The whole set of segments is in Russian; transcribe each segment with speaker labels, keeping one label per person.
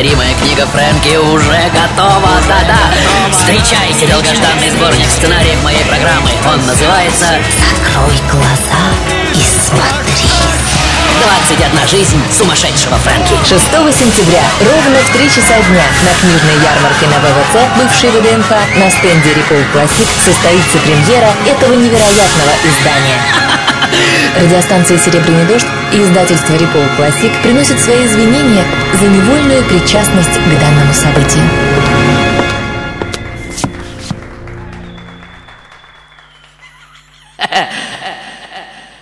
Speaker 1: Неповторимая книга Фрэнки уже готова. Да-да. Встречайте долгожданный сборник сценариев моей программы. Он называется
Speaker 2: Закрой глаза и смотри.
Speaker 1: 21 жизнь сумасшедшего Фрэнки.
Speaker 2: 6 сентября ровно в 3 часа дня на книжной ярмарке на ВВЦ, бывшей ВДНХ, на стенде Рикол Классик состоится премьера этого невероятного издания. Радиостанция «Серебряный дождь» и издательство «Рикол Классик» приносят свои извинения за невольную причастность к данному событию.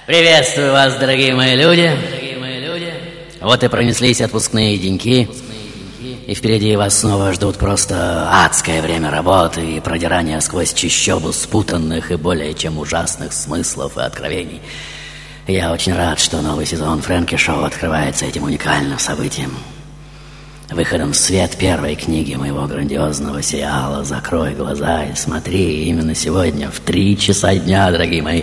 Speaker 1: Приветствую вас, дорогие мои люди. Вот и пронеслись отпускные деньки. И впереди вас снова ждут просто адское время работы и продирание сквозь чищобу спутанных и более чем ужасных смыслов и откровений. Я очень рад, что новый сезон Фрэнки Шоу открывается этим уникальным событием. Выходом в свет первой книги моего грандиозного сериала «Закрой глаза и смотри» именно сегодня в три часа дня, дорогие мои,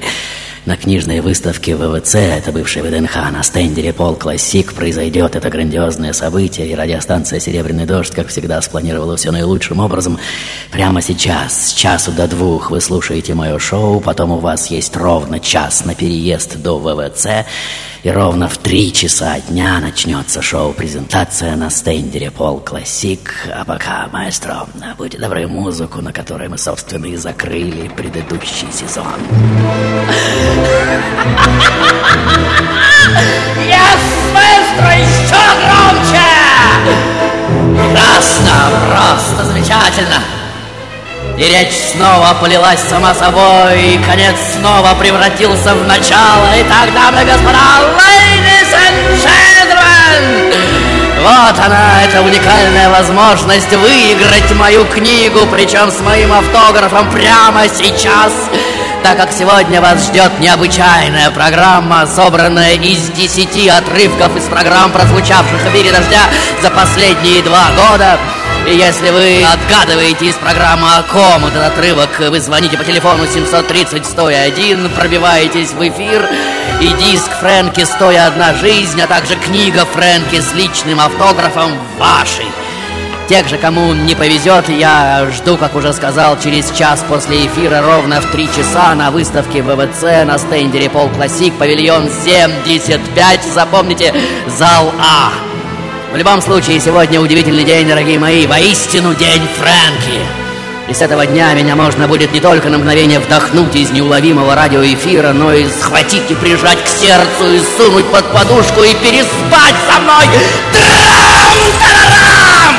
Speaker 1: на книжной выставке ВВЦ, это бывший ВДНХ, на стенде Репол Классик произойдет это грандиозное событие, и радиостанция «Серебряный дождь», как всегда, спланировала все наилучшим образом. Прямо сейчас, с часу до двух, вы слушаете мое шоу, потом у вас есть ровно час на переезд до ВВЦ, и ровно в три часа дня начнется шоу-презентация на стенде Репол Классик. А пока, маэстро, будьте добры, музыку, на которой мы, собственно, и закрыли предыдущий сезон.
Speaker 3: Yes, маэстро, еще громче!
Speaker 1: Прекрасно, просто замечательно. И речь снова полилась сама собой, и конец снова превратился в начало. Итак, дамы и господа, ladies and gentlemen, вот она, эта уникальная возможность выиграть мою книгу, причем с моим автографом прямо сейчас так как сегодня вас ждет необычайная программа, собранная из десяти отрывков из программ, прозвучавших в мире дождя за последние два года. Если вы отгадываете из программы о ком этот отрывок, вы звоните по телефону 730-101, пробиваетесь в эфир, и диск Фрэнки «Стоя одна жизнь», а также книга Фрэнки с личным автографом вашей. Тех же, кому не повезет, я жду, как уже сказал, через час после эфира ровно в три часа на выставке ВВЦ на стенде Репол Классик, павильон 75. Запомните, зал А. В любом случае, сегодня удивительный день, дорогие мои, воистину день Фрэнки. И с этого дня меня можно будет не только на мгновение вдохнуть из неуловимого радиоэфира, но и схватить и прижать к сердцу, и сунуть под подушку, и переспать со мной. Трам-тарарам!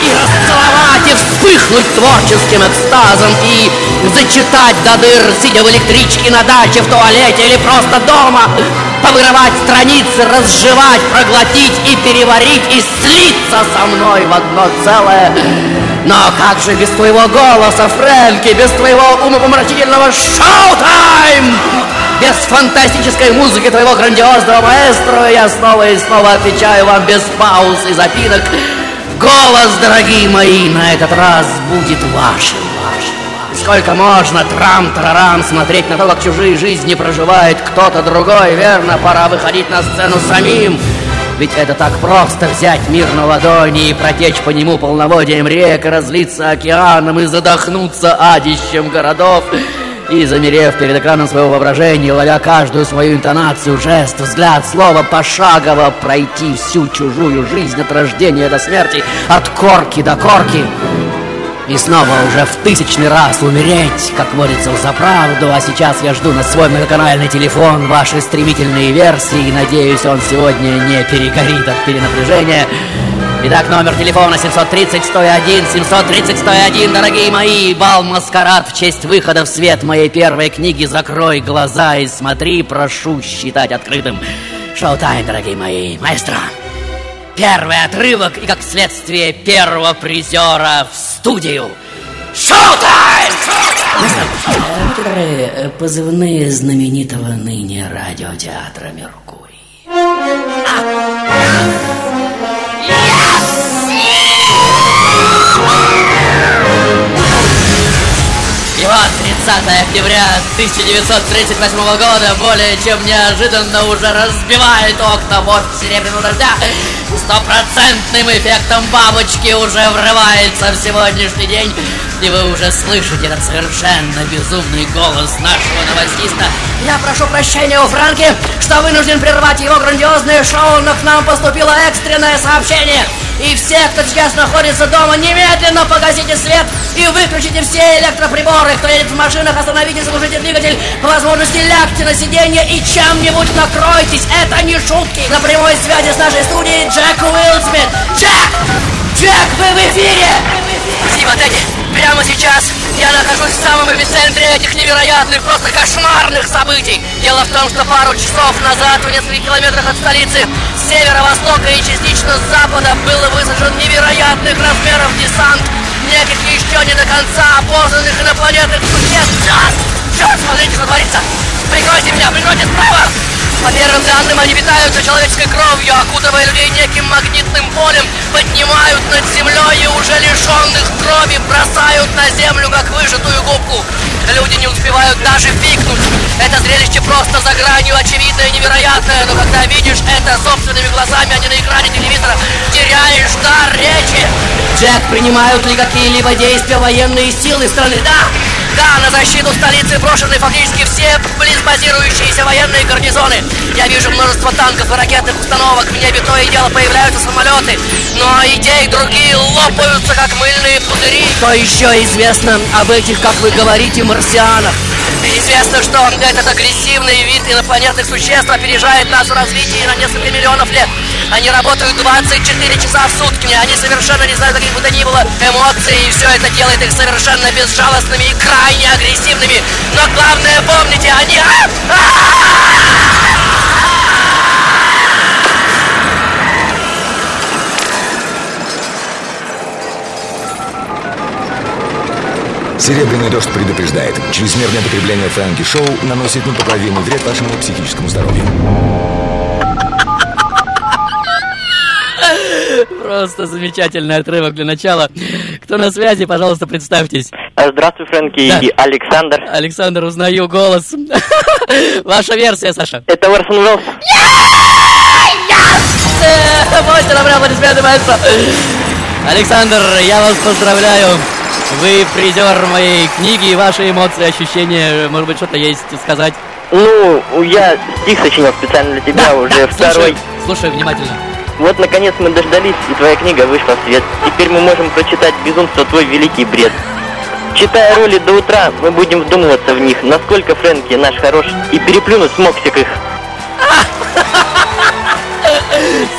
Speaker 1: И расцеловать, и вспыхнуть творческим экстазом, и зачитать до дыр, сидя в электричке на даче, в туалете или просто дома, повырывать страницы, разжевать, проглотить и переварить, и слиться со мной в одно целое. Но как же без твоего голоса, Фрэнки, без твоего умопомрачительного шоу-тайм? Без фантастической музыки твоего грандиозного маэстро я снова и снова отвечаю вам без пауз и запинок. Голос, дорогие мои, на этот раз будет вашим, вашим. Сколько можно трам-тарарам смотреть на то, как чужие жизни проживает кто-то другой, верно? Пора выходить на сцену самим. Ведь это так просто взять мир на ладони и протечь по нему полноводием рек, разлиться океаном и задохнуться адищем городов. И, замерев перед экраном своего воображения, ловя каждую свою интонацию, жест, взгляд, слово, пошагово пройти всю чужую жизнь от рождения до смерти, от корки до корки. И снова уже в тысячный раз умереть, как водится, за правду. А сейчас я жду на свой многоканальный телефон ваши стремительные версии. Надеюсь, он сегодня не перегорит от перенапряжения. Итак, номер телефона 730-101, 730-101, дорогие мои, бал маскарад в честь выхода в свет моей первой книги «Закрой глаза и смотри», прошу считать открытым. Шоу-тайм, дорогие мои, маэстро. Первый отрывок и, как следствие, первого призера в студию. Шоу-тайм! Некоторые э, позывные знаменитого ныне радиотеатра «Меркурий». Вот 30 октября 1938 года более чем неожиданно уже разбивает окна вот серебряного дождя. стопроцентным эффектом бабочки уже врывается в сегодняшний день и вы уже слышите этот совершенно безумный голос нашего новостиста, я прошу прощения у Франки, что вынужден прервать его грандиозное шоу, но к нам поступило экстренное сообщение. И все, кто сейчас находится дома, немедленно погасите свет и выключите все электроприборы. Кто едет в машинах, остановите, заглушите двигатель. По возможности лягте на сиденье и чем-нибудь накройтесь. Это не шутки. На прямой связи с нашей студией Джек Уилсмит. Джек! Джек, вы в эфире! Спасибо, Тедди. Прямо сейчас я нахожусь в самом эпицентре этих невероятных, просто кошмарных событий. Дело в том, что пару часов назад, в нескольких километрах от столицы, с северо-востока и частично с запада был высажен невероятных размеров десант неких еще не до конца опознанных инопланетных существ. Черт! Черт, смотрите, что творится! Прикройте меня, прикройте справа! По первым данным, они питаются человеческой кровью, окутывая людей неким магнитным полем, поднимают над землей и уже лишенных крови бросают на землю, как выжатую губку. Люди не успевают даже пикнуть. Это зрелище просто за гранью очевидное и невероятное, но когда видишь это собственными глазами, а не на экране телевизора, теряешь дар речи. Джек, принимают ли какие-либо действия военные силы страны? Да! Да, на защиту столицы брошены фактически все близ базирующиеся военные гарнизоны. Я вижу множество танков и ракетных установок, в небе то и дело появляются самолеты. Но идеи другие лопаются, как мыльные пузыри. Что еще известно об этих, как вы говорите, марсианах? Известно, что этот агрессивный вид инопланетных существ опережает нас в развитии на несколько миллионов лет. Они работают 24 часа в сутки, они совершенно не знают каких бы то ни было эмоций, и все это делает их совершенно безжалостными и крайне агрессивными. Но главное, помните, они...
Speaker 4: Серебряный дождь предупреждает. Чрезмерное потребление Фрэнки Шоу наносит непоправимый вред вашему психическому здоровью.
Speaker 1: Просто замечательный отрывок для начала. Кто на связи, пожалуйста, представьтесь.
Speaker 5: А, здравствуй, Фрэнки
Speaker 1: Да.
Speaker 5: и Александр.
Speaker 1: Александр, узнаю голос. Ваша версия, Саша.
Speaker 5: Это Орсон Уэллс.
Speaker 1: Э, Мощно набрал аплодисменты, маэстро. Александр, я вас поздравляю. Вы призер моей книги, и ваши эмоции, ощущения, может быть, что-то есть сказать?
Speaker 5: Ну, я стих сочинил специально для тебя уже второй.
Speaker 1: Слушаю, слушаю внимательно.
Speaker 5: Вот, наконец, мы дождались, и твоя книга вышла в свет. Теперь мы можем прочитать безумство твой великий бред. Читая роли до утра, мы будем вдумываться в них, насколько Фрэнки наш хорош, и переплюнуть смоксик их.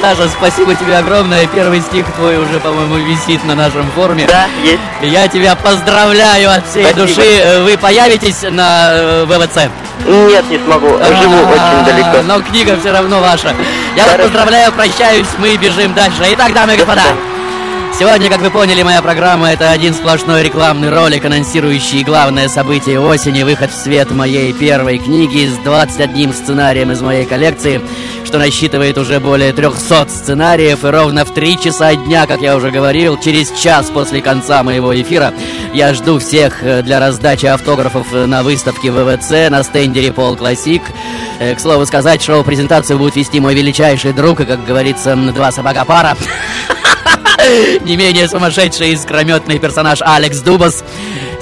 Speaker 1: Саша, спасибо тебе огромное. Первый стих твой уже, по-моему, висит на нашем форуме.
Speaker 5: Да, есть.
Speaker 1: Я тебя поздравляю от всей
Speaker 5: Спасибо.
Speaker 1: души. Э, Вы появитесь на э, ВВЦ?
Speaker 5: Нет, не смогу, живу
Speaker 1: А,
Speaker 5: очень далеко.
Speaker 1: Но книга все равно ваша. Я вас поздравляю, прощаюсь, мы бежим дальше. Итак, дамы и господа, Сегодня, как вы поняли, моя программа это один сплошной рекламный ролик, анонсирующий главное событие осени, выход в свет моей первой книги с 21 сценарием из моей коллекции, что насчитывает уже более 300 сценариев, и ровно в 3 часа дня, как я уже говорил, через час после конца моего эфира, я жду всех э, для раздачи автографов э, на выставке ВВЦ на стенде Пол Классик. Э, К слову сказать, шоу-презентацию будет вести мой величайший друг, и, как говорится, два собака пара. Не менее сумасшедший и искрометный персонаж Алекс Дубас.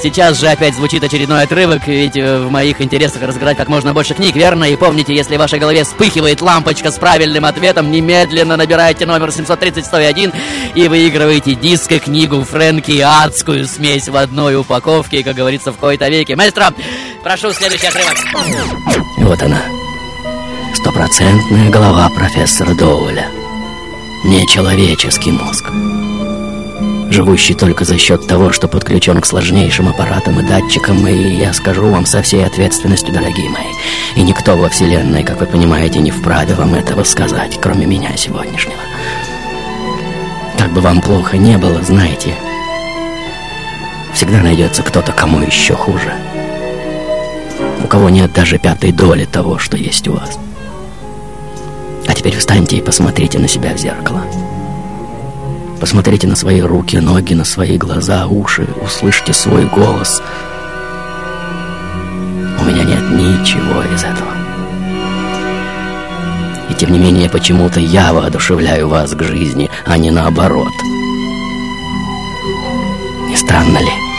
Speaker 1: Сейчас же опять звучит очередной отрывок, ведь э, в моих интересах разыграть как можно больше книг, верно? И помните, если в вашей голове вспыхивает лампочка с правильным ответом, немедленно набирайте номер 730-101 и выигрываете диск и книгу Фрэнки адскую смесь в одной упаковке, как говорится в кои-то веке. Маэстро, прошу следующий отрывок. Вот она. Стопроцентная голова профессора Доуэля. Нечеловеческий мозг. Живущий только за счет того, что подключен к сложнейшим аппаратам и датчикам, и я скажу вам со всей ответственностью, дорогие мои, и никто во Вселенной, как вы понимаете, не вправе вам этого сказать, кроме меня сегодняшнего. Как бы вам плохо не было, знаете, всегда найдется кто-то, кому еще хуже. У кого нет даже пятой доли того, что есть у вас. А теперь встаньте и посмотрите на себя в зеркало. Посмотрите на свои руки, ноги, на свои глаза, уши, услышьте свой голос. У меня нет ничего из этого.
Speaker 6: И тем не менее, почему-то я воодушевляю вас к жизни, а не наоборот. Не странно ли?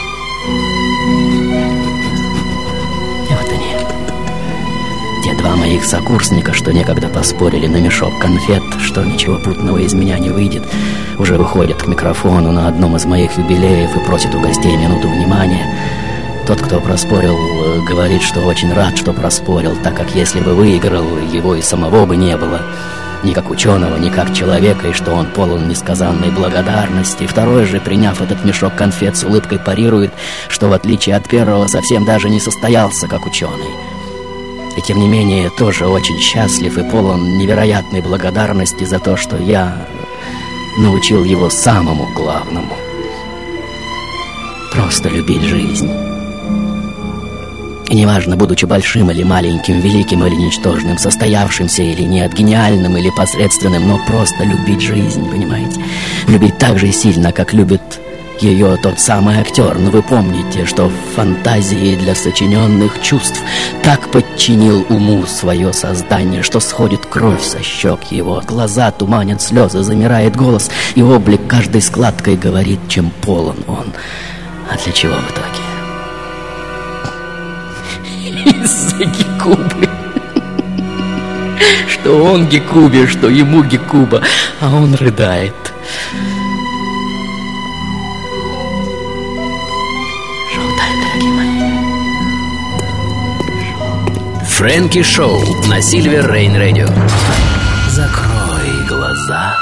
Speaker 6: Два моих сокурсника, что некогда поспорили на мешок конфет, что ничего путного из меня не выйдет, уже выходят к микрофону на одном из моих юбилеев и просят у гостей минуту внимания. Тот, кто проспорил, э, говорит, что очень рад, что проспорил, так как если бы выиграл, его и самого бы не было. Ни как ученого, ни как человека, и что он полон несказанной благодарности. Второй же, приняв этот мешок конфет с улыбкой, парирует, что в отличие от первого совсем даже не состоялся как ученый. И тем не менее тоже очень счастлив и полон невероятной благодарности за то, что я научил его самому главному. Просто любить жизнь. И неважно, будучи большим или маленьким, великим или ничтожным, состоявшимся или нет, гениальным или посредственным, но просто любить жизнь, понимаете? Любить так же сильно, как любит ее тот самый актер. Но вы помните, что в фантазии для сочиненных чувств так подчинил уму свое создание, что сходит кровь со щек его, глаза туманят слезы, замирает голос, и облик каждой складкой говорит, чем полон он. А для чего в итоге? Из-за Гекубы. Что он Гекубе, что ему Гекуба, а он рыдает.
Speaker 7: Фрэнки Шоу на Сильвер Рейн Радио. Закрой глаза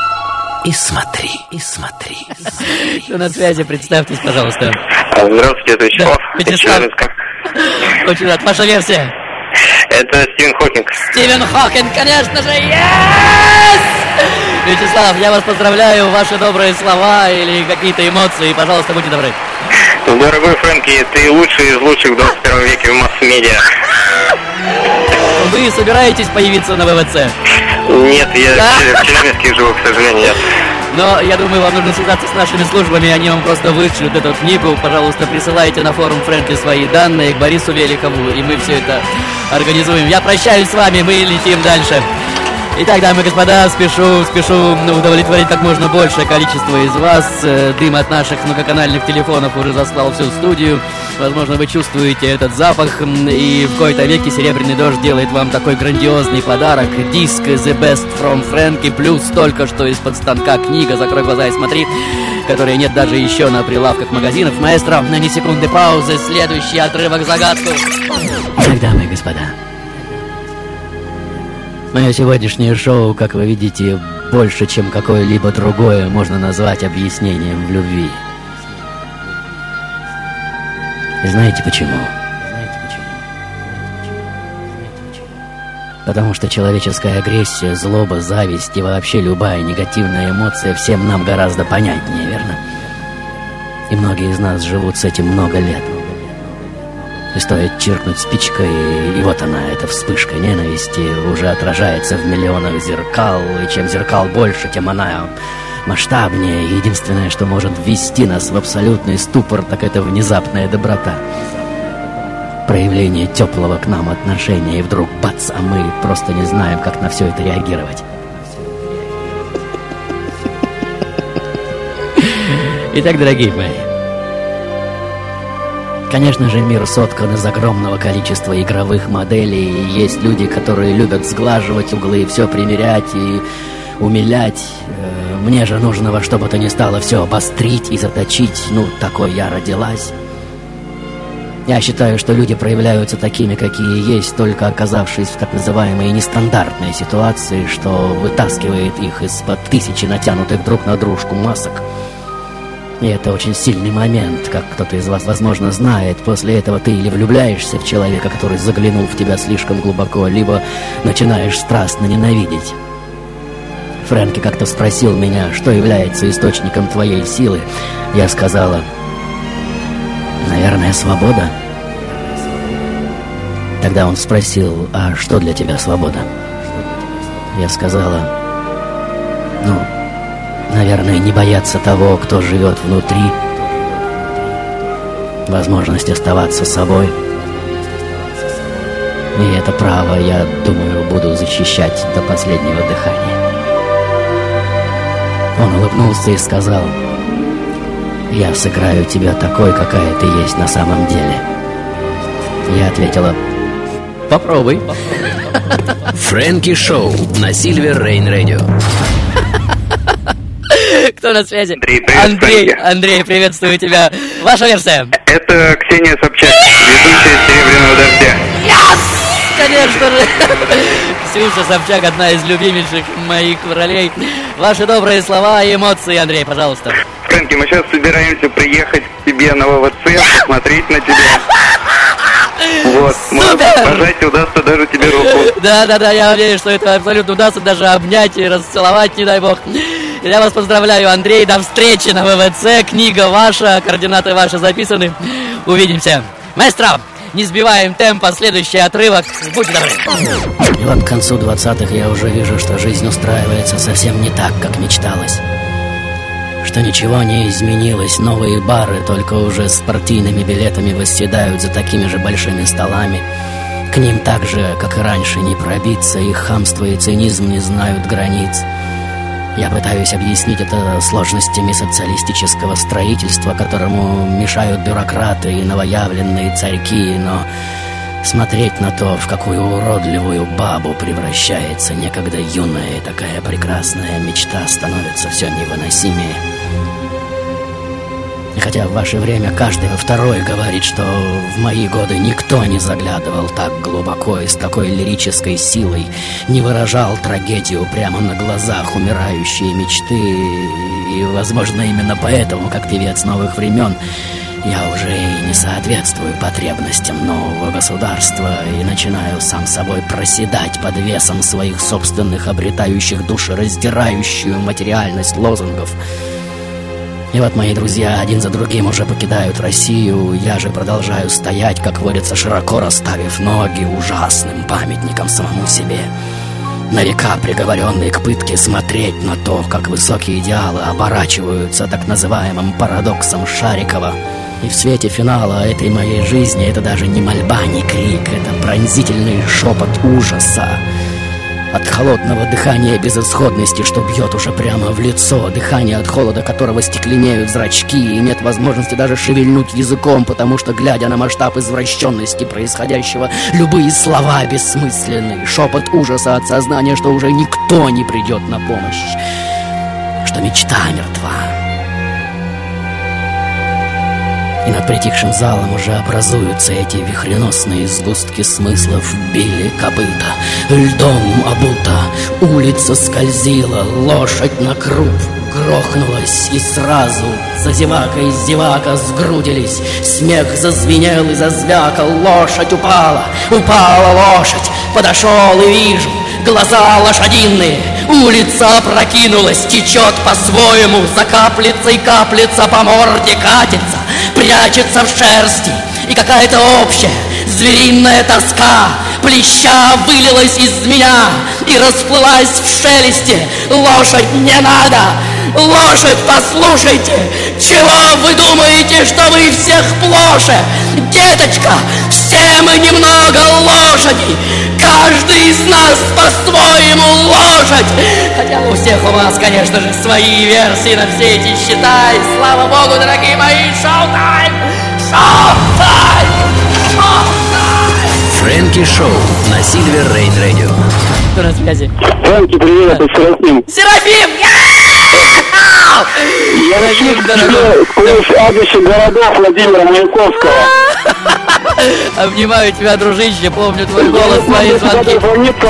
Speaker 7: и смотри, и смотри. и смотри.
Speaker 6: Кто на связи, представьтесь, пожалуйста.
Speaker 8: Здравствуйте, это Вячеслав.
Speaker 6: Да, Вячеслав. Очень рад. Ваша версия?
Speaker 8: Это Стивен Хокинг.
Speaker 6: Стивен Хокинг, конечно же, yes! Вячеслав, я вас поздравляю, ваши добрые слова или какие-то эмоции, пожалуйста, будьте добры.
Speaker 8: Дорогой Фрэнки, ты лучший из лучших в 21 веке в масс-медиа.
Speaker 6: Вы собираетесь появиться на ВВЦ?
Speaker 8: Нет, я
Speaker 6: Да?
Speaker 8: в Челябинске живу, к сожалению.
Speaker 6: Но я думаю, вам нужно связаться с нашими службами, они вам просто вышлют эту книгу. Пожалуйста, присылайте на форум Фрэнки свои данные к Борису Великову, и мы все это организуем. Я прощаюсь с вами, мы летим дальше. Итак, дамы и господа, спешу, спешу удовлетворить как можно большее количество из вас. Э, Дым от наших многоканальных телефонов уже заслал всю студию. Возможно, вы чувствуете этот запах. И в кои-то веке Серебряный Дождь делает вам такой грандиозный подарок. Диск The Best from Frankie, плюс только что из-под станка книга «Закрой глаза и смотри», которой нет даже еще на прилавках магазинов. Маэстро, на ни секунды паузы, следующий отрывок загадку. Итак, дамы и господа, Мое сегодняшнее шоу, как вы видите, больше, чем какое-либо другое, можно назвать объяснением в любви. И знаете почему? Потому что человеческая агрессия, злоба, зависть и вообще любая негативная эмоция всем нам гораздо понятнее, верно? И многие из нас живут с этим много лет. И стоит чиркнуть спичкой, и вот она, эта вспышка ненависти, уже отражается в миллионах зеркал, и чем зеркал больше, тем она масштабнее. Единственное, что может ввести нас в абсолютный ступор, так это внезапная доброта. Проявление теплого к нам отношения, и вдруг бац, а мы просто не знаем, как на все это реагировать. Итак, дорогие мои, Конечно же, мир соткан из огромного количества игровых моделей, и есть люди, которые любят сглаживать углы, все примерять и умилять. Э, Мне же нужно во что бы то ни стало все обострить и заточить. Ну, такой я родилась. Я считаю, что люди проявляются такими, какие есть, только оказавшись в так называемой нестандартной ситуации, что вытаскивает их из-под тысячи натянутых друг на дружку масок. И это очень сильный момент, как кто-то из вас, возможно, знает. После этого ты или влюбляешься в человека, который заглянул в тебя слишком глубоко, либо начинаешь страстно ненавидеть. Фрэнки как-то спросил меня, что является источником твоей силы. Я сказала, наверное, свобода. Тогда он спросил, а что для тебя свобода? Я сказала, ну, Наверное, не бояться того, кто живет внутри. Возможность оставаться собой. И это право, я думаю, буду защищать до последнего дыхания. Он улыбнулся и сказал, «Я сыграю тебя такой, какая ты есть на самом деле». Я ответила, «Попробуй».
Speaker 7: Фрэнки Шоу на Сильвер Рейн Радио.
Speaker 6: Кто на связи?
Speaker 8: Андрей, привет,
Speaker 6: Андрей. Андрей, приветствую тебя. Ваша версия?
Speaker 8: Это Ксения Собчак, ведущая «Серебряного дождя».
Speaker 6: Конечно же. Ксюша Собчак, одна из любимейших моих ролей. Ваши добрые слова и эмоции, Андрей, пожалуйста.
Speaker 8: Фрэнки, мы сейчас собираемся приехать к тебе на ВВЦ, посмотреть на тебя. Вот, может, пожать удастся даже тебе руку.
Speaker 6: Да, да, да, я надеюсь, что это абсолютно удастся даже обнять и расцеловать, не дай бог. Я вас поздравляю, Андрей, до встречи на ВВЦ, книга ваша, координаты ваши записаны. Увидимся. Маэстро, не сбиваем темпа, следующий отрывок. Будьте добры. И вот к концу 20-х я уже вижу, что жизнь устраивается совсем не так, как мечталось. Что ничего не изменилось, новые бары только уже с партийными билетами восседают за такими же большими столами. К ним так же, как и раньше, не пробиться, их хамство и цинизм не знают границ. Я пытаюсь объяснить это сложностями социалистического строительства, которому мешают бюрократы и новоявленные царьки, но смотреть на то, в какую уродливую бабу превращается некогда юная и такая прекрасная мечта, становится все невыносимее. И хотя в ваше время каждый второй говорит, что в мои годы никто не заглядывал так глубоко и с такой лирической силой, не выражал трагедию прямо на глазах умирающей мечты, и, возможно, именно поэтому, как певец новых времен, я уже и не соответствую потребностям нового государства и начинаю сам собой проседать под весом своих собственных обретающих душераздирающую материальность лозунгов – и вот мои друзья один за другим уже покидают Россию, я же продолжаю стоять, как водится, широко расставив ноги ужасным памятником самому себе. На века приговоренный к пытке смотреть на то, как высокие идеалы оборачиваются так называемым парадоксом Шарикова. И в свете финала этой моей жизни это даже не мольба, не крик, это пронзительный шепот ужаса. От холодного дыхания безысходности, что бьет уже прямо в лицо, дыхание от холода которого стекленеют зрачки, и нет возможности даже шевельнуть языком, потому что, глядя на масштаб извращенности происходящего, любые слова бессмысленны, шепот ужаса от сознания, что уже никто не придет на помощь, что мечта мертва. И над притихшим залом уже образуются эти вихреносные сгустки смыслов. Били копыта, льдом обута. Улица скользила, лошадь на круп Грохнулась. И сразу За зевакой зевака сгрудились. Смех зазвенел и зазвякал. Лошадь упала, упала лошадь. Подошел и вижу Глаза лошадиные, улица опрокинулась, течет по-своему, за каплицей каплица по морде катится, прячется в шерсти, и какая-то общая звериная тоска плеща вылилась из меня и расплылась в шелесте. Лошадь не надо! Лошадь, послушайте! Чего вы думаете, что вы всех плоше? Деточка, все мы немного лошади! Каждый из нас по-своему лошадь! Хотя у всех у вас, конечно же, свои версии на все эти счета. И слава богу, дорогие мои, showtime! Showtime! Showtime!
Speaker 7: Фрэнки Шоу на Silver Rain Радио.
Speaker 6: Кто на связи?
Speaker 8: Фрэнки, привет, это Серафим.
Speaker 6: Серафим!
Speaker 8: Сквозь адресе городов Владимира Маяковского.
Speaker 6: Обнимаю тебя, дружище, помню твой голос, твои звонки.
Speaker 8: звониться,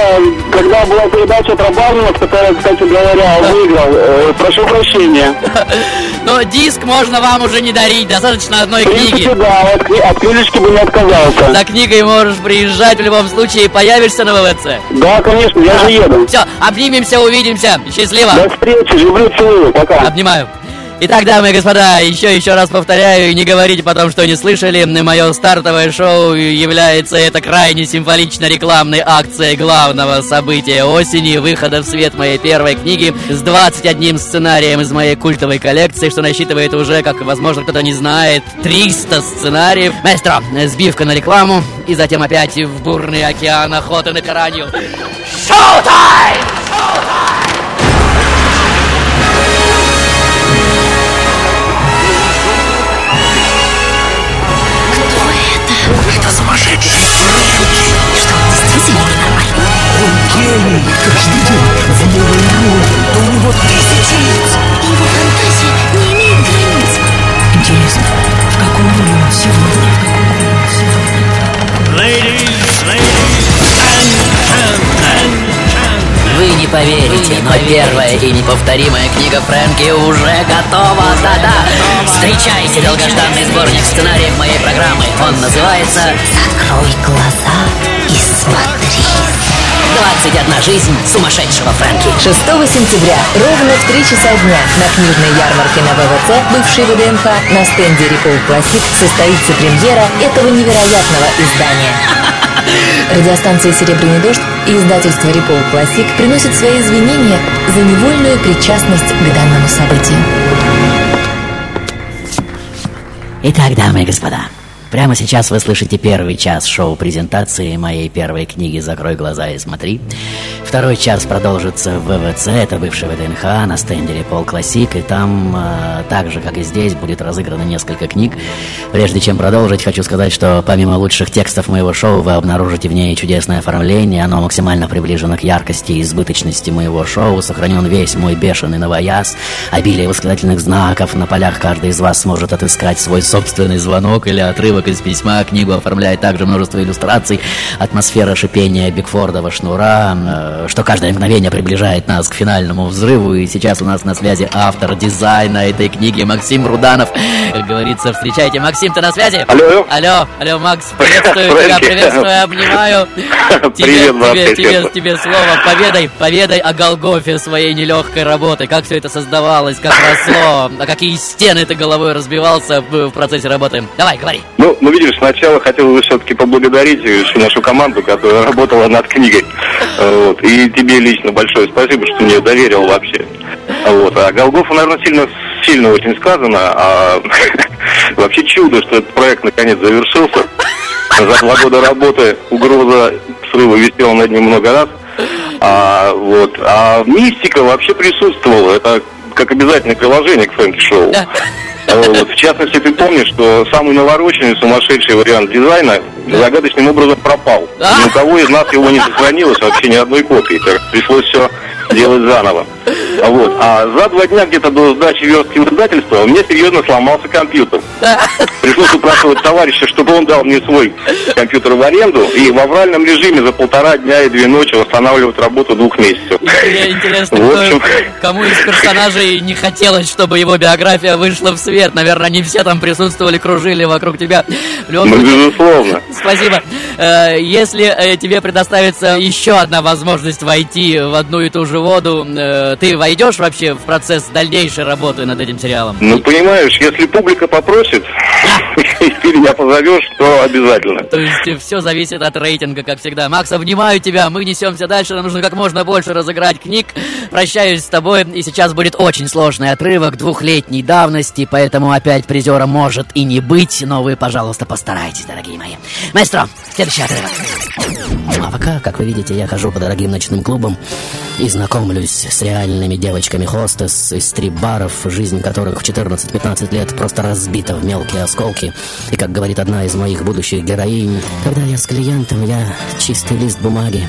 Speaker 8: когда была передача про Барнова, которая, кстати говоря, выиграл. Э, Прошу прощения.
Speaker 6: Но диск можно вам уже не дарить, достаточно одной книги.
Speaker 8: да, от, от книжечки бы не отказался.
Speaker 6: За книгой можешь приезжать в любом случае, появишься на ВВЦ.
Speaker 8: Да, конечно, я же еду.
Speaker 6: Все, обнимемся, увидимся. Счастливо.
Speaker 8: До встречи, люблю, целую, пока.
Speaker 6: Обнимаю. Итак, дамы и господа, еще еще раз повторяю, не говорите потом, что не слышали. Мое стартовое шоу является это крайне символично рекламной акцией главного события осени, выхода в свет моей первой книги с 21 сценарием из моей культовой коллекции, что насчитывает уже, как возможно кто-то не знает, 300 сценариев. Маэстро, сбивка на рекламу, и затем опять в бурный океан охоты на пиранью. Шоу-тайм! Поверите, но первая и неповторимая книга Фрэнки уже готова. Да-да. Встречайте долгожданный сборник сценариев моей программы. Он называется
Speaker 9: Закрой глаза и смотри.
Speaker 6: «21 жизнь сумасшедшего Фрэнки».
Speaker 2: 6 сентября ровно в 3 часа дня на книжной ярмарке на ВВЦ, бывшей ВДНХ, на стенде Репол Классик состоится премьера этого невероятного издания. Радиостанция «Серебряный дождь» и издательство «Репол Классик» приносят свои извинения за невольную причастность к данному событию.
Speaker 6: Итак, дамы и господа, прямо сейчас вы слышите первый час шоу-презентации моей первой книги «Закрой глаза и смотри». Второй час продолжится в ВВЦ, это бывший ВДНХ, на стенде Репол Классик, и там, э, так же, как и здесь, будет разыграно несколько книг. Прежде чем продолжить, хочу сказать, что помимо лучших текстов моего шоу, вы обнаружите в ней чудесное оформление, оно максимально приближено к яркости и избыточности моего шоу, сохранен весь мой бешеный новояз, обилие восклицательных знаков, на полях каждый из вас сможет отыскать свой собственный звонок или отрывок из письма, книгу оформляет также множество иллюстраций, атмосфера шипения Бигфордова шнура, э, что каждое мгновение приближает нас к финальному взрыву, и сейчас у нас на связи автор дизайна этой книги Максим Руданов. Как говорится, встречайте, Максим, ты на связи?
Speaker 8: Алло.
Speaker 6: Алло, алло, Макс, приветствую тебя, приветствую, обнимаю.
Speaker 8: Привет,
Speaker 6: тебе, тебе, тебе, тебе слово, поведай, поведай о Голгофе своей нелегкой работы, как все это создавалось, как росло, а какие стены ты головой разбивался в в процессе работы. Давай, говори.
Speaker 8: Ну, ну, видишь, сначала хотел бы все-таки поблагодарить всю нашу команду, которая работала над книгой. Э, Вот. И тебе лично большое спасибо, что мне доверил вообще. Вот. А Голгофа, наверное, сильно, сильно очень сказано. А вообще чудо, что этот проект наконец завершился. За два года работы угроза срыва висела над ним много раз. А, вот. а мистика вообще присутствовала. Это как обязательное приложение к Фрэнки Шоу. Вот, в частности, ты помнишь, что самый навороченный, сумасшедший вариант дизайна загадочным образом пропал.
Speaker 6: А?
Speaker 8: Ни у кого из нас его не сохранилось, вообще ни одной копии. Так пришлось все делать заново. А Вот. А за два дня где-то до сдачи верстки в издательство у меня серьезно сломался компьютер. Пришлось упрашивать товарища, чтобы он дал мне свой компьютер в аренду и в авральном режиме за полтора дня и две ночи восстанавливать работу двух месяцев.
Speaker 6: Мне интересно,
Speaker 8: В
Speaker 6: кто-
Speaker 8: общем,
Speaker 6: кому из персонажей не хотелось, чтобы его биография вышла в свет. Наверное, не все там присутствовали, кружили вокруг тебя. Любом
Speaker 8: ну, безусловно.
Speaker 6: Спасибо. Э, Если э, тебе предоставится еще одна возможность войти в одну и ту же воду, э, ты войдешь пойдешь вообще в процесс дальнейшей работы над этим сериалом?
Speaker 8: Ну, понимаешь, если публика попросит... 4 меня позовешь, то обязательно.
Speaker 6: То есть все зависит от рейтинга, как всегда. Макс, обнимаю тебя, мы несемся дальше, нам нужно как можно больше разыграть книг. Прощаюсь с тобой, и сейчас будет очень сложный отрывок двухлетней давности, поэтому опять призера может и не быть, но вы, пожалуйста, постарайтесь, дорогие мои. Маэстро, следующий отрывок. Ну, а пока, как вы видите, я хожу по дорогим ночным клубам и знакомлюсь с реальными девочками хостес из стрип-баров, жизнь которых в 14-15 лет просто разбита в мелкие осколки и, как говорит одна из моих будущих героинь, когда я с клиентом, я чистый лист бумаги.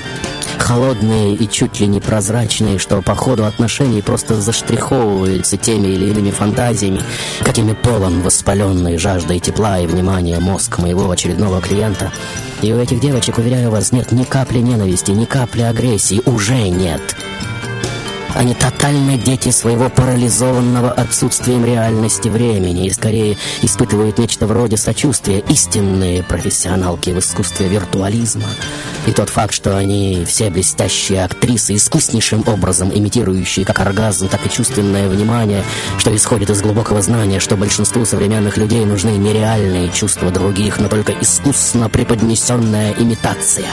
Speaker 6: Холодные и чуть ли не прозрачные, что по ходу отношений просто заштриховываются теми или иными фантазиями, какими полон воспаленной жаждой тепла и внимания мозг моего очередного клиента. И у этих девочек, уверяю вас, нет ни капли ненависти, ни капли агрессии, уже нет. Они тотально дети своего парализованного отсутствием реальности времени и скорее испытывают нечто вроде сочувствия истинные профессионалки в искусстве виртуализма. И тот факт, что они все блестящие актрисы, искуснейшим образом имитирующие как оргазм, так и чувственное внимание, что исходит из глубокого знания, что большинству современных людей нужны нереальные чувства других, но только искусно преподнесенная имитация.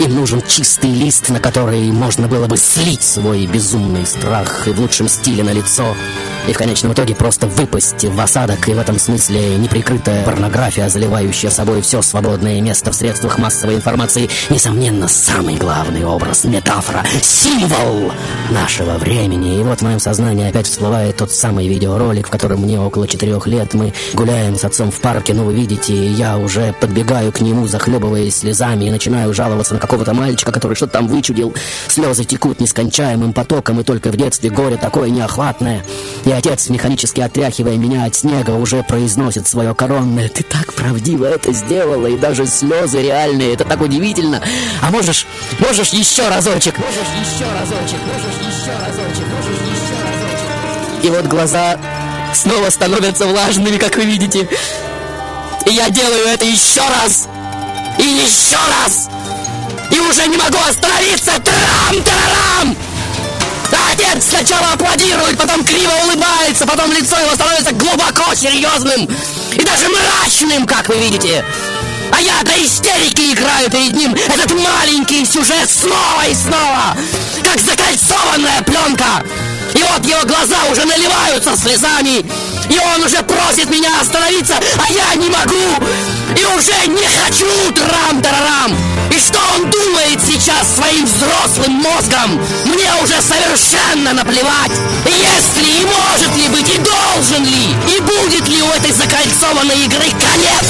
Speaker 6: Им нужен чистый лист, на который можно было бы слить свой безумный страх и в лучшем стиле на лицо, и в конечном итоге просто выпасть в осадок, и в этом смысле неприкрытая порнография, заливающая собой все свободное место в средствах массовой информации, несомненно, самый главный образ, метафора, символ нашего времени. И вот в моем сознании опять всплывает тот самый видеоролик, в котором мне около четырех лет, мы гуляем с отцом в парке, ну вы видите, я уже подбегаю к нему, захлебываясь слезами, и начинаю жаловаться на какого-то мальчика, который что-то там вычудил. Слезы текут нескончаемым потоком, и только в детстве горе такое неохватное. И отец, механически отряхивая меня от снега, уже произносит свое коронное «Ты так правдиво это сделала, и даже слезы реальные, это так удивительно! А можешь, можешь еще разочек, можешь еще разочек, можешь еще разочек, можешь еще разочек!» И вот глаза снова становятся влажными, как вы видите. И я делаю это еще раз! И еще раз! И уже не могу остановиться! Трам-тарарам! А отец сначала аплодирует, потом криво улыбается, потом лицо его становится глубоко серьезным и даже мрачным, как вы видите. А я до истерики играю перед ним этот маленький сюжет снова и снова, как закольцованная пленка. И вот его глаза уже наливаются слезами, и он уже просит меня остановиться, а я не могу, и уже не хочу трам-тарарам. И что он думает сейчас своим взрослым мозгом, мне уже совершенно наплевать. Если и может ли быть, и должен ли, и будет ли у этой закольцованной игры конец?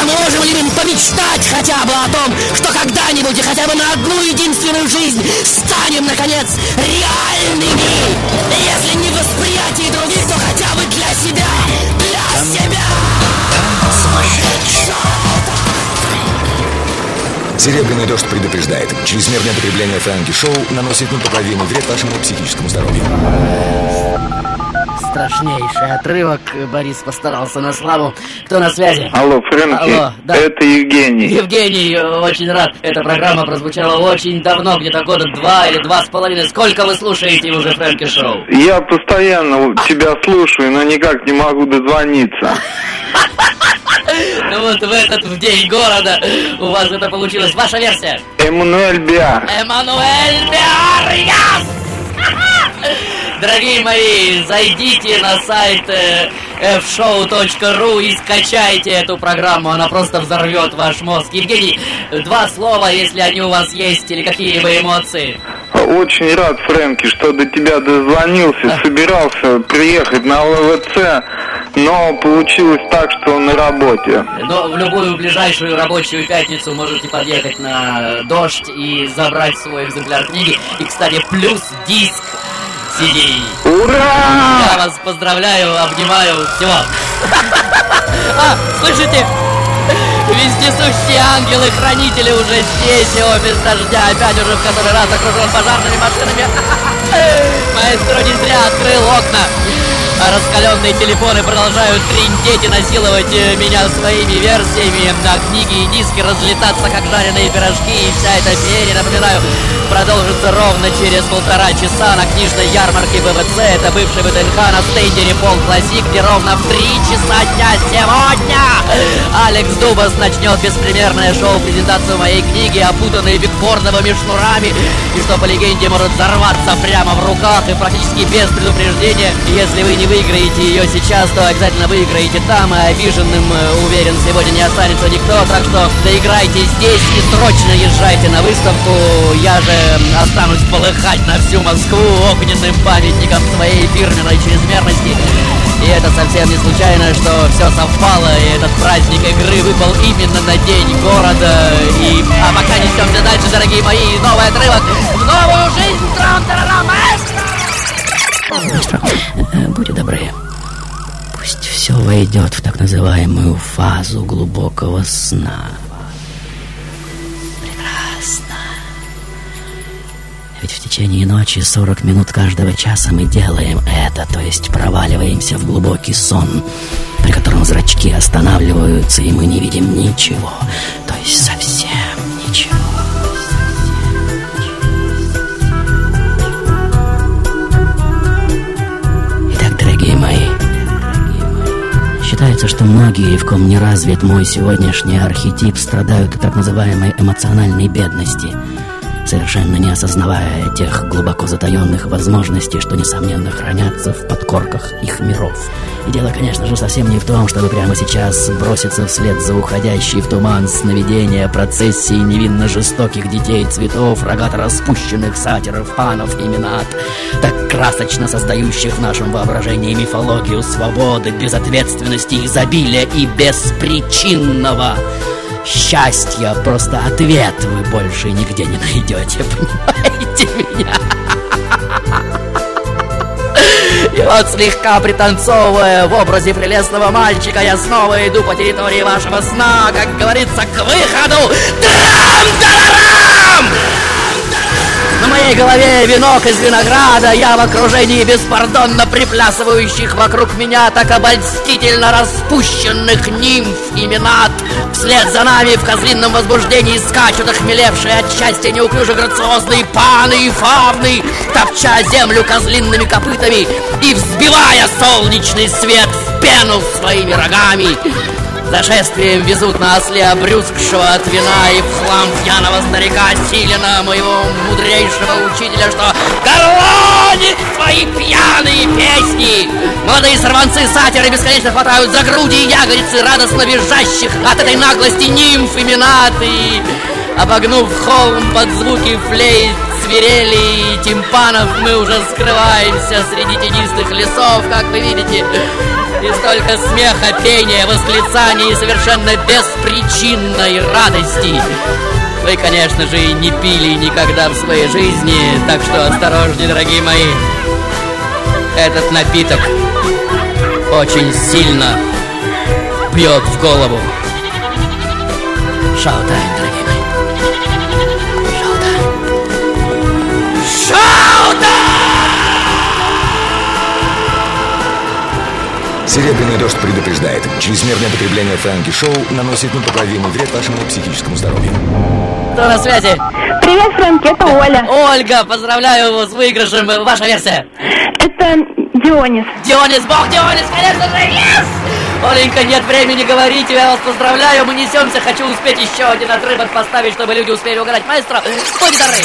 Speaker 6: А можем ли мы помечтать хотя бы о том, что когда-нибудь и хотя бы на одну единственную жизнь станем, наконец, реальными? Если не в восприятии других, то
Speaker 4: Серебряный дождь предупреждает. Чрезмерное потребление Франки Шоу наносит непоправимый вред вашему психическому здоровью.
Speaker 6: Страшнейший отрывок. Борис постарался на славу. Кто на связи?
Speaker 8: Алло, Фрэнки,
Speaker 6: Алло, да.
Speaker 8: это Евгений.
Speaker 6: Евгений, очень рад. Эта программа прозвучала очень давно, где-то года два или два с половиной. Сколько вы слушаете уже Фрэнки Шоу?
Speaker 8: Я постоянно тебя слушаю, но никак не могу дозвониться.
Speaker 6: Ну вот в этот в день города у вас это получилось. Ваша версия?
Speaker 8: Эммануэль Биар.
Speaker 6: Эммануэль Биарьяс! Дорогие мои, зайдите на сайт э, fshow.ru и скачайте эту программу, она просто взорвет ваш мозг. Евгений, два слова, если они у вас есть, или какие-либо эмоции.
Speaker 8: Очень рад, Фрэнки, что до тебя дозвонился. Собирался приехать на ЛВЦ, но получилось так, что на работе.
Speaker 6: Но в любую ближайшую рабочую пятницу можете подъехать на дождь и забрать свой экземпляр книги. И, кстати, плюс диск CD.
Speaker 8: Ура!
Speaker 6: Я вас поздравляю, обнимаю, все. А, слышите? Вездесущие ангелы-хранители уже здесь, и офис дождя опять уже в который раз окружен пожарными машинами. Маэстро не зря открыл окна. А раскаленные телефоны продолжают трындеть и насиловать э, меня своими версиями на книги и диски, разлетаться как жареные пирожки. И вся эта феерия, напоминаю, продолжится ровно через полтора часа на книжной ярмарке ВВЦ. Это бывший ВТНХ на стенде Репол Классик, где ровно в три часа дня сегодня Алекс Дубас начнет беспримерное шоу-презентацию моей книги, опутанной бигбордовыми шнурами, и что по легенде может взорваться прямо в руках и практически без предупреждения. Если вы не выиграете ее сейчас, то обязательно выиграете там, и обиженным, э, уверен, сегодня не останется никто, так что доиграйте здесь и срочно езжайте на выставку. Я же останусь полыхать на всю Москву огненным памятником своей фирменной чрезмерности. И это совсем не случайно, что все совпало, и этот праздник игры выпал именно на день города. И... А пока несемся дальше, дорогие мои, новый отрывок в новую жизнь трам-тарарам, Маэстро! Э, Будьте добры, пусть все войдет в так называемую фазу глубокого сна. Прекрасно. Ведь в течение ночи 40 минут каждого часа мы делаем это, то есть проваливаемся в глубокий сон, при котором зрачки останавливаются, и мы не видим ничего, то есть совсем ничего. Считается, что многие, в ком не развит мой сегодняшний архетип, страдают от так называемой эмоциональной бедности – совершенно не осознавая тех глубоко затаенных возможностей, что, несомненно, хранятся в подкорках их миров. И дело, конечно же, совсем не в том, чтобы прямо сейчас броситься вслед за уходящей в туман сновидения процессии невинно жестоких детей цветов, рогато распущенных сатиров, панов и минат, так красочно создающих в нашем воображении мифологию свободы, безответственности, изобилия и беспричинного счастья, просто ответ вы больше нигде не найдете, понимаете меня? И вот слегка пританцовывая в образе прелестного мальчика, я снова иду по территории вашего сна, как говорится, к выходу. Трам-тарарам! Моей голове венок из винограда, я в окружении беспардонно приплясывающих вокруг меня так обольстительно распущенных нимф и минат. Вслед за нами в козлином возбуждении скачут охмелевшие от счастья неуклюже грациозные паны и фавны, топча землю козлиными копытами и взбивая солнечный свет в пену своими рогами. За шествием везут на осле обрюзгшего от вина и в хлам пьяного старика Силина, моего мудрейшего учителя, что горланит свои пьяные песни. Молодые сорванцы сатиры бесконечно хватают за груди и ягодицы радостно визжащих от этой наглости нимф и минат и, обогнув холм под звуки флейт, свирели и тимпанов, мы уже скрываемся среди тенистых лесов, как вы видите. И столько смеха, пения, восклицаний и совершенно беспричинной радости. Вы, конечно же, не пили никогда в своей жизни, так что осторожнее, дорогие мои. Этот напиток очень сильно бьет в голову. Шоу-тайм, дорогие мои.
Speaker 4: Серебряный дождь предупреждает. Чрезмерное потребление франки шоу наносит непоправимый вред вашему психическому здоровью.
Speaker 6: Кто на связи?
Speaker 10: Привет, Фрэнки, это Оля.
Speaker 6: Ольга, поздравляю вас с выигрышем. Ваша версия?
Speaker 10: Это Дионис.
Speaker 6: Дионис, бог Дионис, конечно же, yes! Оленька, нет времени говорить, я вас поздравляю, мы несемся, хочу успеть еще один отрывок поставить, чтобы люди успели угадать. Маэстро, будь здоровы!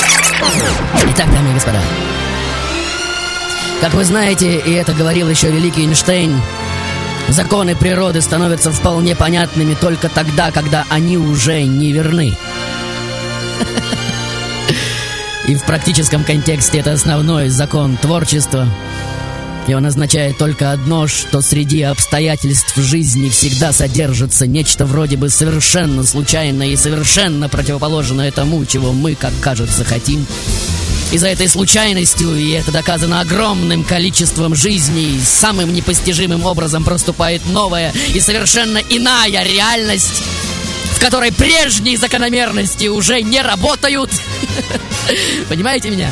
Speaker 6: Итак, дамы и господа, как вы знаете, и это говорил еще великий Эйнштейн, законы природы становятся вполне понятными только тогда, когда они уже не верны. И в практическом контексте это основной закон творчества. И он означает только одно, что среди обстоятельств жизни всегда содержится нечто вроде бы совершенно случайное и совершенно противоположное тому, чего мы, как кажется, хотим. И за этой случайностью, и это доказано огромным количеством жизней, самым непостижимым образом проступает новая и совершенно иная реальность, в которой прежние закономерности уже не работают. Понимаете меня?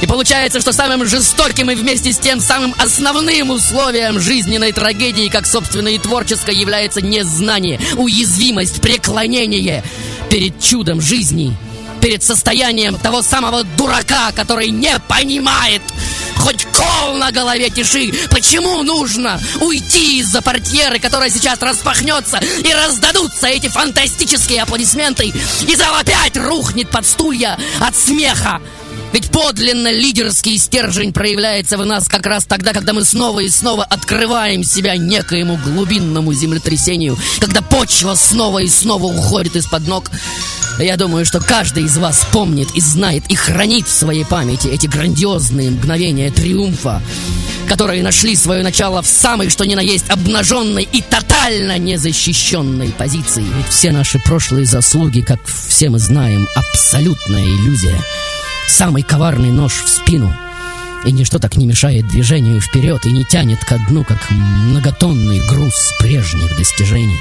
Speaker 6: И получается, что самым жестоким и вместе с тем самым основным условием жизненной трагедии, как собственно и творческой, является незнание, уязвимость, преклонение перед чудом жизни, перед состоянием того самого дурака, который не понимает, хоть кол на голове тиши, почему нужно уйти из-за портьеры, которая сейчас распахнется, и раздадутся эти фантастические аплодисменты, и зал опять рухнет под стулья от смеха. Ведь подлинно лидерский стержень проявляется в нас как раз тогда, когда мы снова и снова открываем себя некоему глубинному землетрясению, когда почва снова и снова уходит из-под ног. Я думаю, что каждый из вас помнит и знает и хранит в своей памяти эти грандиозные мгновения триумфа, которые нашли свое начало в самой, что ни на есть, обнаженной и тотально незащищенной позиции. Ведь все наши прошлые заслуги, как все мы знаем, абсолютная иллюзия. Самый коварный нож в спину. И ничто так не мешает движению вперед и не тянет ко дну, как многотонный груз прежних достижений.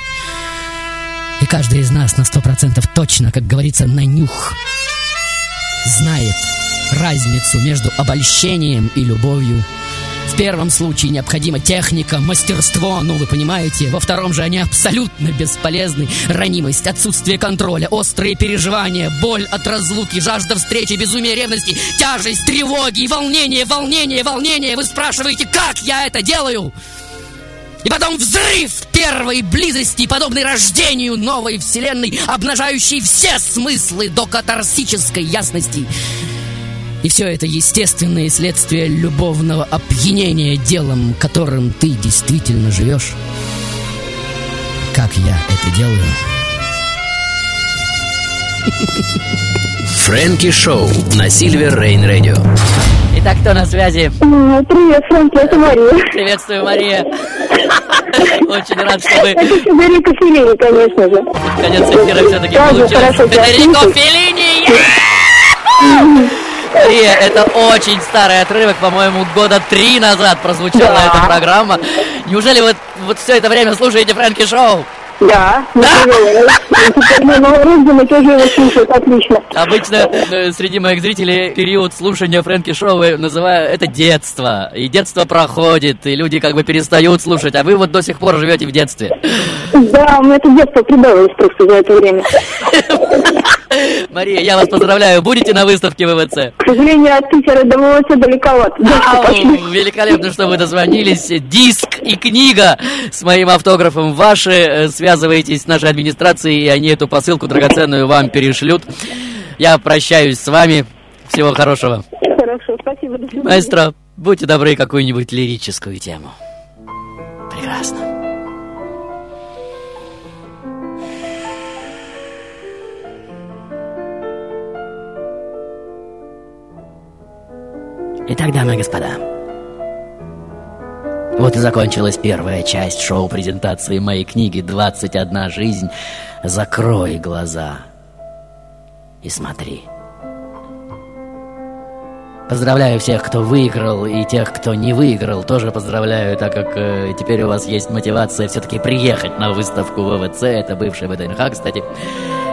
Speaker 6: И каждый из нас на сто процентов точно, как говорится, на нюх знает разницу между обольщением и любовью. В первом случае необходима техника, мастерство, ну вы понимаете. Во втором же они абсолютно бесполезны. Ранимость, отсутствие контроля, острые переживания, боль от разлуки, жажда встречи, безумие ревности, тяжесть, тревоги, волнение, волнение, волнение. Вы спрашиваете, как я это делаю? И потом взрыв первой близости, подобный рождению новой вселенной, обнажающей все смыслы до катарсической ясности. И все это естественные следствия любовного опьянения делом, которым ты действительно живешь. Как я это делаю?
Speaker 7: Фрэнки Шоу на Сильвер Рейн Радио.
Speaker 6: Итак, кто на связи?
Speaker 10: Привет, Фрэнки, это Мария.
Speaker 6: Приветствую, Мария. Очень рад, что вы...
Speaker 10: Это Федерико Феллини, конечно же.
Speaker 6: Конец эфира все-таки получился. Федерико. Феллини! Мария, это очень старый отрывок, по-моему, года три назад прозвучала
Speaker 10: Да.
Speaker 6: эта программа. Неужели вы вот все это время слушаете Фрэнки Шоу?
Speaker 10: Да. Теперь новорожденные тоже его слушают, отлично.
Speaker 6: Обычно э, среди моих зрителей период слушания Фрэнки Шоу называю это детство. И детство проходит, и люди как бы перестают слушать, а вы вот до сих пор живете в детстве.
Speaker 10: Да, у меня это детство прибавилось просто за это время.
Speaker 6: Мария, я вас поздравляю. Будете на выставке ВВЦ?
Speaker 10: К сожалению, от Питера до ВВЦ далековато.
Speaker 6: Ау, великолепно, что вы дозвонились. Диск и книга с моим автографом ваши. Э, Связывайтесь с нашей администрацией, и они эту посылку драгоценную вам перешлют. Я прощаюсь с вами. Всего хорошего.
Speaker 10: Хорошо, спасибо.
Speaker 6: Маэстро, будьте добры, какую-нибудь лирическую тему. Прекрасно. Итак, дамы и господа, вот и закончилась первая часть шоу-презентации моей книги «21 жизнь». Закрой глаза и смотри. Поздравляю всех, кто выиграл, и тех, кто не выиграл, тоже поздравляю, так как э, теперь у вас есть мотивация все-таки приехать на выставку ВВЦ, это бывший ВДНХ, кстати,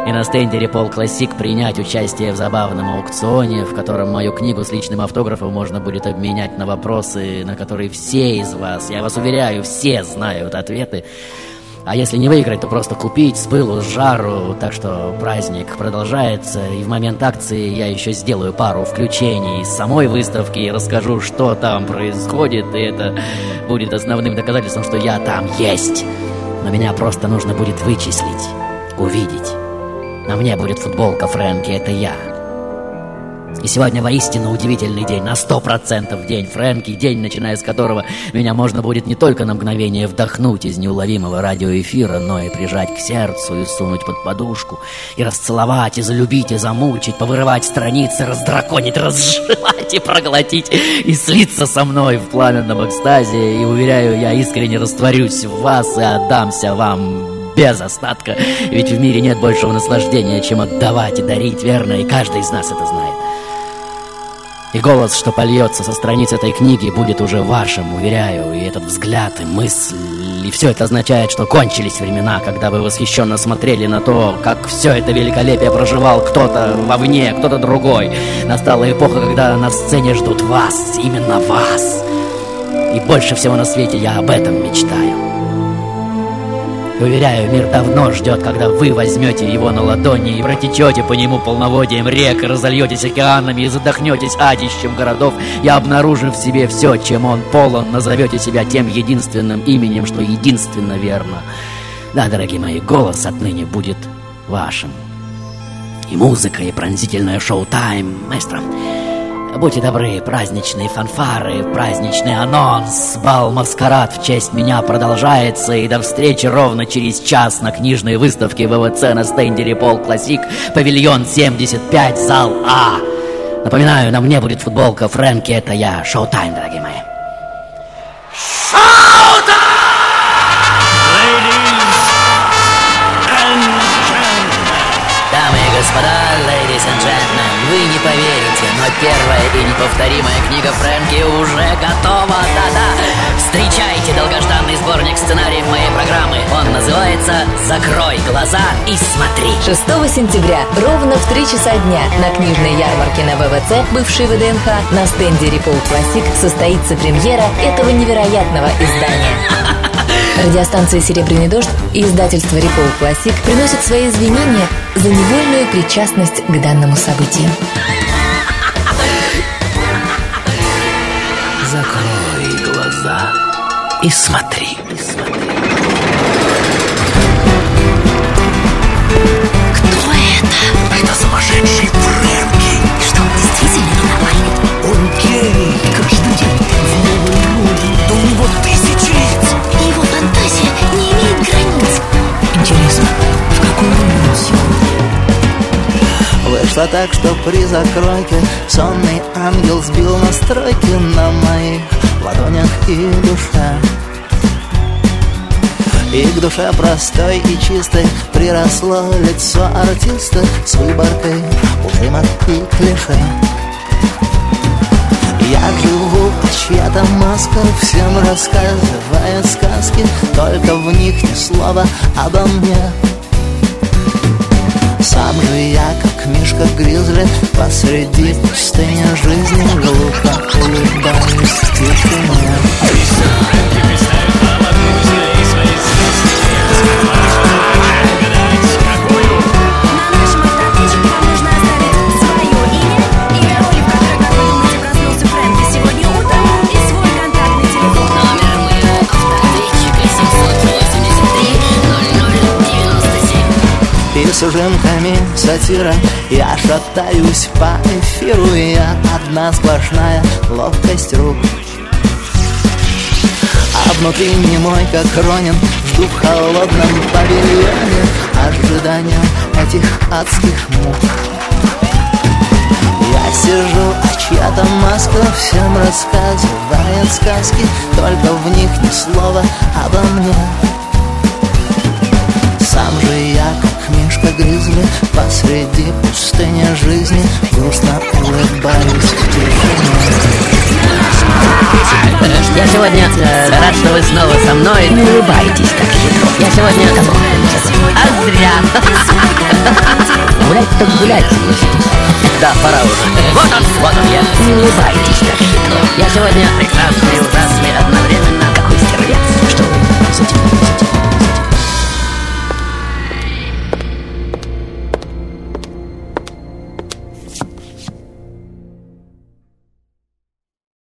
Speaker 6: и на стенде Репол Классик принять участие в забавном аукционе, в котором мою книгу с личным автографом можно будет обменять на вопросы, на которые все из вас, я вас уверяю, все знают ответы. А если не выиграть, то просто купить с пылу, с жару. Так что праздник продолжается. И в момент акции я еще сделаю пару включений из самой выставки и расскажу, что там происходит. И это будет основным доказательством, что я там есть. Но меня просто нужно будет вычислить, увидеть. На мне будет футболка Фрэнки, это я. И сегодня воистину удивительный день, на сто процентов день Фрэнки, день, начиная с которого меня можно будет не только на мгновение вдохнуть из неуловимого радиоэфира, но и прижать к сердцу и сунуть под подушку, и расцеловать, и залюбить, и замучить, повырывать страницы, раздраконить, разжевать и проглотить, и слиться со мной в пламенном экстазе, и, уверяю, я искренне растворюсь в вас и отдамся вам без остатка, ведь в мире нет большего наслаждения, чем отдавать и дарить, верно, и каждый из нас это знает. И голос, что польется со страниц этой книги, будет уже вашим, уверяю, и этот взгляд, и мысль, и все это означает, что кончились времена, когда вы восхищенно смотрели на то, как все это великолепие проживал кто-то вовне, кто-то другой. Настала эпоха, когда на сцене ждут вас, именно вас. И больше всего на свете я об этом мечтаю. Уверяю, мир давно ждет, когда вы возьмете его на ладони и протечете по нему полноводием рек, разольетесь океанами и задохнетесь адищем городов, и обнаружив в себе все, чем он полон, назовете себя тем единственным именем, что единственно верно. Да, дорогие мои, голос отныне будет вашим. И музыка, и пронзительное шоу-тайм, маэстро. Будьте добры, праздничные фанфары, праздничный анонс, бал-маскарад в честь меня продолжается, и до встречи ровно через час на книжной выставке ВВЦ на стенде Репол Классик, павильон 75, зал А. Напоминаю, на мне будет футболка Фрэнки, это я, шоу-тайм, дорогие мои. Дамы
Speaker 7: первая и неповторимая книга Фрэнки уже готова, да-да Встречайте долгожданный сборник сценариев моей программы Он называется «Закрой глаза и смотри»
Speaker 2: 6 сентября ровно в 3 часа дня на книжной ярмарке на ВВЦ, бывшей ВДНХ, на стенде Репол Классик состоится премьера этого невероятного издания. Радиостанция «Серебряный дождь» и издательство «Репол Классик» приносят свои извинения за невольную причастность к данному событию.
Speaker 7: И смотри, и смотри.
Speaker 9: Кто это?
Speaker 11: Это сумасшедший Фрэнки.
Speaker 9: И что, он действительно ненормальный?
Speaker 11: Он гений. Каждый день в новой роли. Да у него тысячи лиц.
Speaker 9: И его фантазия не имеет границ.
Speaker 11: Интересно, в роли он сегодня?
Speaker 12: Вышло так, что при закройке Сонный ангел сбил настройки На моих ладонях и душе. И к душе простой и чистой Приросло лицо артиста С выборкой ужимок и клише. Я живу, чья-то маска Всем рассказывает сказки Только в них ни слова обо мне сам же я, как мишка гризли Посреди пустыни жизни Глупо улыбаюсь в тишине
Speaker 9: На
Speaker 12: сатира. Я шатаюсь по эфиру я одна сплошная ловкость рук А внутри не мой, как Ронин Жду в холодном павильоне. Ожиданием этих адских мук. Я сижу, а чья-то маска Всем рассказывает сказки. Только в них ни слова обо мне сам же я, как мишка гризли Посреди пустыни жизни Грустно улыбаюсь в тишине
Speaker 6: Я сегодня э, рад, что вы снова со мной.
Speaker 2: Не улыбайтесь так хитро.
Speaker 6: Я сегодня... А зря.
Speaker 2: Гулять так гулять,
Speaker 6: Да, пора уже. Вот он, вот он я.
Speaker 2: Не улыбайтесь так хитро.
Speaker 6: Я сегодня прекрасный ужасный одновременно.